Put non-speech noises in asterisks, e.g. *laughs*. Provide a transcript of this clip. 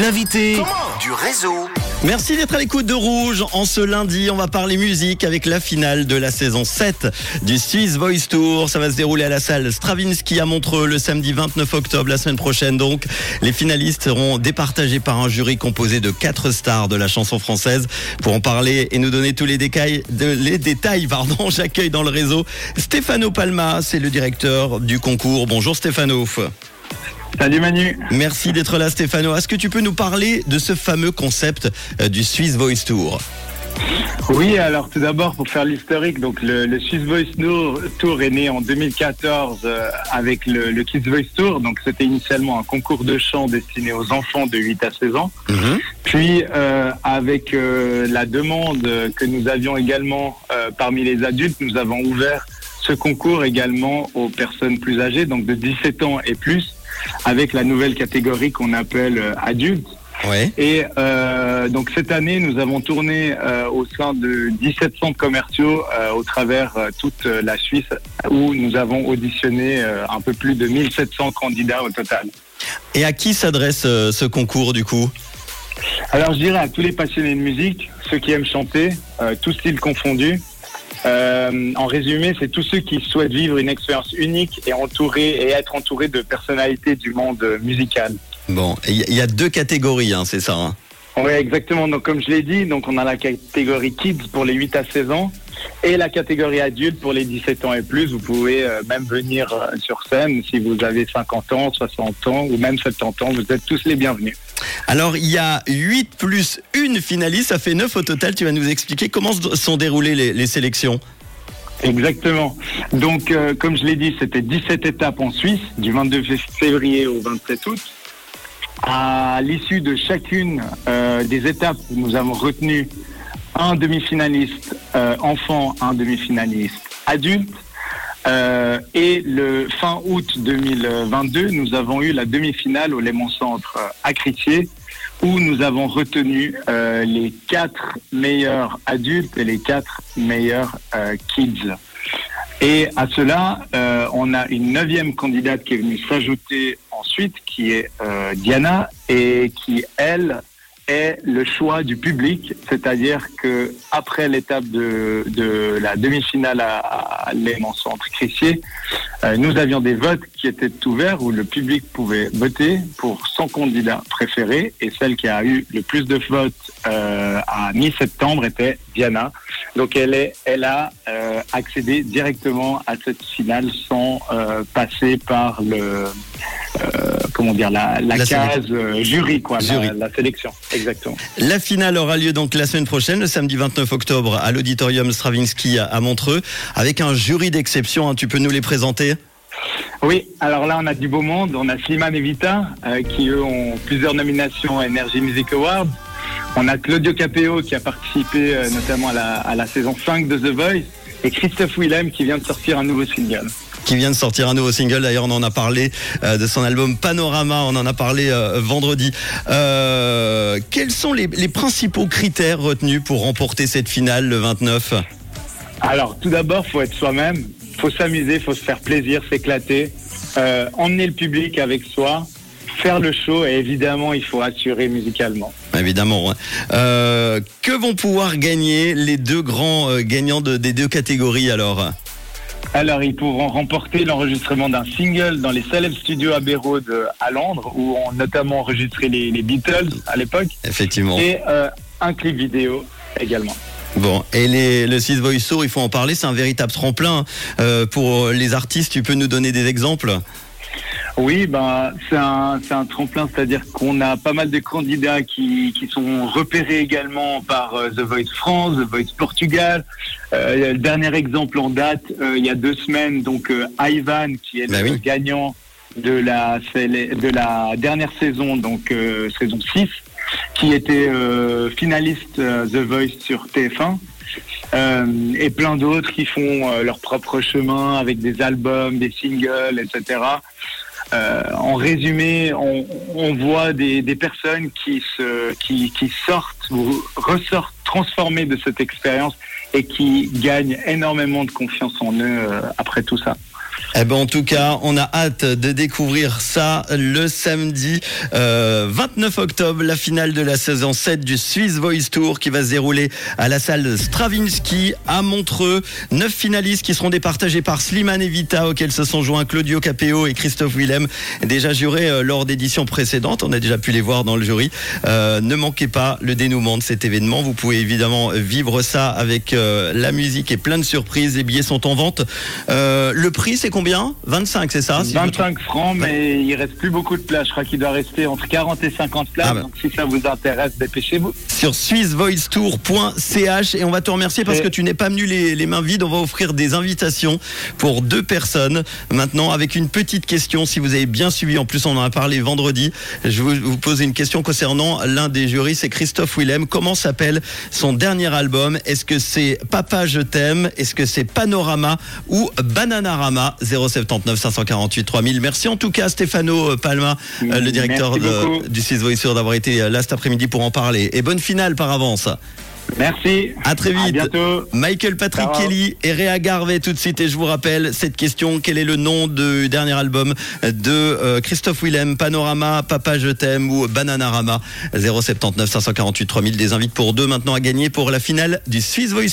L'invité du réseau. Merci d'être à l'écoute de Rouge. En ce lundi, on va parler musique avec la finale de la saison 7 du Swiss Voice Tour. Ça va se dérouler à la salle Stravinsky à Montreux le samedi 29 octobre, la semaine prochaine donc. Les finalistes seront départagés par un jury composé de quatre stars de la chanson française. Pour en parler et nous donner tous les détails, les détails pardon, *laughs* j'accueille dans le réseau Stefano Palma, c'est le directeur du concours. Bonjour Stéphano. Salut Manu. Merci d'être là Stéphano. Est-ce que tu peux nous parler de ce fameux concept euh, du Swiss Voice Tour? Oui, alors tout d'abord pour faire l'historique, donc le, Swiss Voice Tour est né en 2014 euh, avec le, Kids Voice Tour, donc c'était initialement un concours de chant destiné aux enfants de 8 à 16 ans. Mhm. Puis euh, avec la demande que nous avions également parmi les adultes, nous avons ouvert ce concours également aux personnes plus âgées, donc de 17 ans et plus avec la nouvelle catégorie qu'on appelle euh, adulte. Ouais. Et euh, donc cette année, nous avons tourné euh, au sein de 17 centres commerciaux euh, au travers toute la Suisse, où nous avons auditionné un peu plus de 1700 candidats au total. Et à qui s'adresse ce concours du coup? Alors je dirais à tous les passionnés de musique, ceux qui aiment chanter, tous styles confondus, euh, en résumé, c'est tous ceux qui souhaitent vivre une expérience unique et et être entouré de personnalités du monde musical. Bon, il y, a deux catégories, hein, c'est ça hein Oui, exactement. Donc, comme je l'ai dit, donc on a la catégorie kids pour les 8 à 16 ans et la catégorie adulte pour les 17 ans et plus. Vous pouvez euh, même venir euh, sur scène si vous avez 50 ans, 60 ans ou même 70 ans. Vous êtes tous les bienvenus. Alors, il y a 8 plus une finaliste, ça fait 9 au total. Tu vas nous expliquer comment sont déroulées les, sélections Exactement. Donc, euh, comme je l'ai dit, c'était 17 étapes en Suisse, du 22 février au 27 août. À l'issue de chacune euh, des étapes, nous avons retenu un demi-finaliste euh, enfant, un demi-finaliste adulte. Euh, et le fin août 2022, nous avons eu la demi-finale au Léman Centre à Critier, où nous avons retenu les quatre meilleurs adultes et les quatre meilleurs kids. Et à cela, on a une neuvième candidate qui est venue s'ajouter qui est Diana, et qui, elle, est le choix du public, c'est-à-dire que après l'étape de, la demi-finale à, à Centre Crissier, euh, nous avions des votes qui étaient ouverts où le public pouvait voter pour son candidat préféré et celle qui a eu le plus de votes euh, à mi-septembre était Diana. Donc elle est, elle a euh, accédé directement à cette finale sans passer par le comment dire, la, case euh, jury, quoi, La, sélection, exactement. La finale aura lieu donc la semaine prochaine, le samedi 29 octobre, à l'auditorium Stravinsky à Montreux, avec un jury d'exception. Hein. tu peux nous les présenter? Oui, alors là on a du beau monde, on a Slimane et Vita euh, qui eux ont plusieurs nominations à Energy Music Awards. On a Claudio Capeo qui a participé euh, notamment à la, à la saison 5 de The Voice et Christophe Willem qui vient de sortir un nouveau single qui vient de sortir un nouveau single. D'ailleurs, on en a parlé euh, de son album Panorama. On en a parlé euh, vendredi. Euh, quels sont les, principaux critères retenus pour remporter cette finale le 29 Alors, tout d'abord, faut être soi-même. Faut s'amuser, faut se faire plaisir, s'éclater, emmener le public avec soi faire le show et évidemment il faut assurer musicalement. Évidemment. que vont pouvoir gagner les deux grands gagnants des deux catégories alors? Alors, ils pourront remporter l'enregistrement d'un single dans les Celeb Studios à Road à Londres, où on notamment enregistré les, Beatles à l'époque. Effectivement. Et euh, un clip vidéo également. Bon, et les, le Six Voice Tour, il faut en parler, c'est un véritable tremplin euh, pour les artistes. Tu peux nous donner des exemples? Oui, ben, c'est un, un, tremplin, c'est-à-dire qu'on a pas mal de candidats qui, qui sont repérés également par euh, The Voice France, The Voice Portugal. Euh, le dernier exemple en date, euh, il y a deux semaines, donc Ivan, qui est ben le gagnant de la, de la dernière saison, donc saison 6, qui était finaliste The Voice sur TF1. et plein d'autres qui font leur propre chemin avec des albums, des singles, etc. Euh, en résumé, on, voit des, personnes qui, qui, sortent ou ressortent transformées de cette expérience et qui gagnent énormément de confiance en eux euh, après tout ça. Eh ben en tout cas, on a hâte de découvrir ça le samedi euh, 29 octobre, la finale de la saison 7 du Swiss Voice Tour qui va se dérouler à la salle Stravinsky à Montreux. Neuf finalistes qui seront départagés par Slimane et Vita auxquels se sont joints Claudio Capéo et Christophe Willem, déjà jurés euh, lors d'éditions précédentes. On a déjà pu les voir dans le jury. Euh, ne manquez pas le dénouement de cet événement. Vous pouvez évidemment vivre ça avec euh, la musique et plein de surprises. Les billets sont en vente. Euh, le prix, c'est combien 25, c'est ça si je me trompe 25 francs, mais il reste plus beaucoup de places. Je crois qu'il doit rester entre 40 et 50 places. Ah bah. Donc si ça vous intéresse, dépêchez-vous. sur swissvoicetour.ch et on va te remercier parce Et- que tu n'es pas venu les, les mains vides. On va offrir des invitations pour deux personnes maintenant avec une petite question. Si vous avez bien suivi, en plus on en a parlé vendredi, je vais vous, vous poser une question concernant l'un des jurys, c'est Christophe Willem. Comment s'appelle son dernier album? Est-ce que c'est Papa je t'aime? Est-ce que c'est Panorama ou Bananarama? 079 548 3000 Merci en tout cas Stéphano Palma, euh, le directeur de- beaucoup. du 6 Voice Tour, d'avoir été euh, là cet après-midi pour en parler. Et bonne finale par avance. Merci. À très vite. bientôt. Michael Patrick Ciao. Kelly et Réa Garvey tout de suite. Et je vous rappelle cette question quel est le nom du dernier album de euh, Christophe Willem Panorama, Papa je t'aime ou Bananarama? 079 548 3000 des invites pour deux maintenant à gagner pour la finale du Swiss Voice Tour.